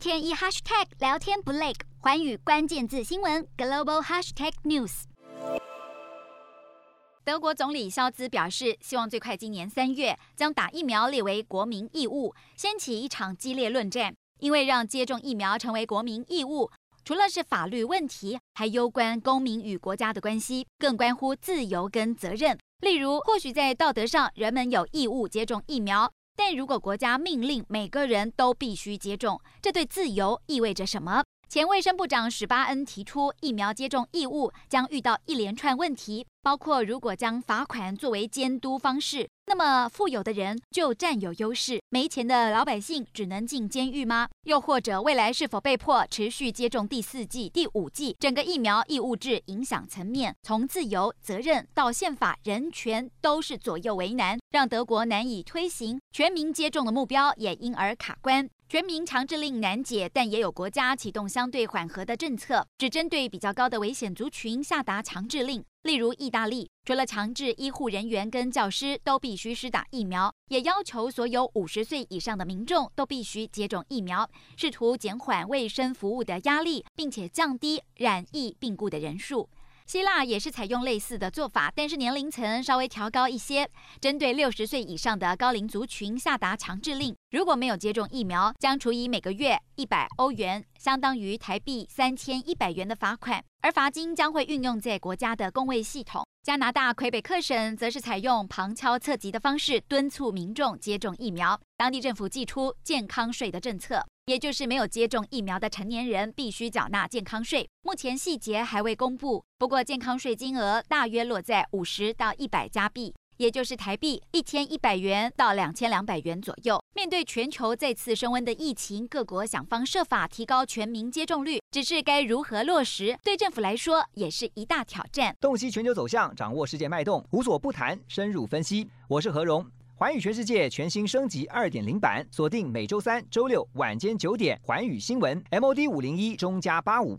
天一 hashtag 聊天不累，寰宇关键字新闻 global hashtag news。德国总理肖兹表示，希望最快今年三月将打疫苗列为国民义务，掀起一场激烈论战。因为让接种疫苗成为国民义务，除了是法律问题，还攸关公民与国家的关系，更关乎自由跟责任。例如，或许在道德上，人们有义务接种疫苗，但如果国家命令每个人都必须接种，这对自由意味着什么？前卫生部长史巴恩提出，疫苗接种义务将遇到一连串问题，包括如果将罚款作为监督方式。那么富有的人就占有优势，没钱的老百姓只能进监狱吗？又或者未来是否被迫持续接种第四季、第五季？整个疫苗义务制影响层面，从自由、责任到宪法、人权，都是左右为难，让德国难以推行全民接种的目标，也因而卡关。全民强制令难解，但也有国家启动相对缓和的政策，只针对比较高的危险族群下达强制令。例如，意大利除了强制医护人员跟教师都必须施打疫苗，也要求所有五十岁以上的民众都必须接种疫苗，试图减缓卫生服务的压力，并且降低染疫病故的人数。希腊也是采用类似的做法，但是年龄层稍微调高一些，针对六十岁以上的高龄族群下达强制令，如果没有接种疫苗，将处以每个月一百欧元，相当于台币三千一百元的罚款，而罚金将会运用在国家的公卫系统。加拿大魁北克省则是采用旁敲侧击的方式敦促民众接种疫苗，当地政府祭出健康税的政策。也就是没有接种疫苗的成年人必须缴纳健康税，目前细节还未公布。不过健康税金额大约落在五十到一百加币，也就是台币一千一百元到两千两百元左右。面对全球再次升温的疫情，各国想方设法提高全民接种率，只是该如何落实，对政府来说也是一大挑战。洞悉全球走向，掌握世界脉动，无所不谈，深入分析。我是何荣。环宇全世界全新升级二点零版，锁定每周三、周六晚间九点，环宇新闻 MOD 五零一中加八五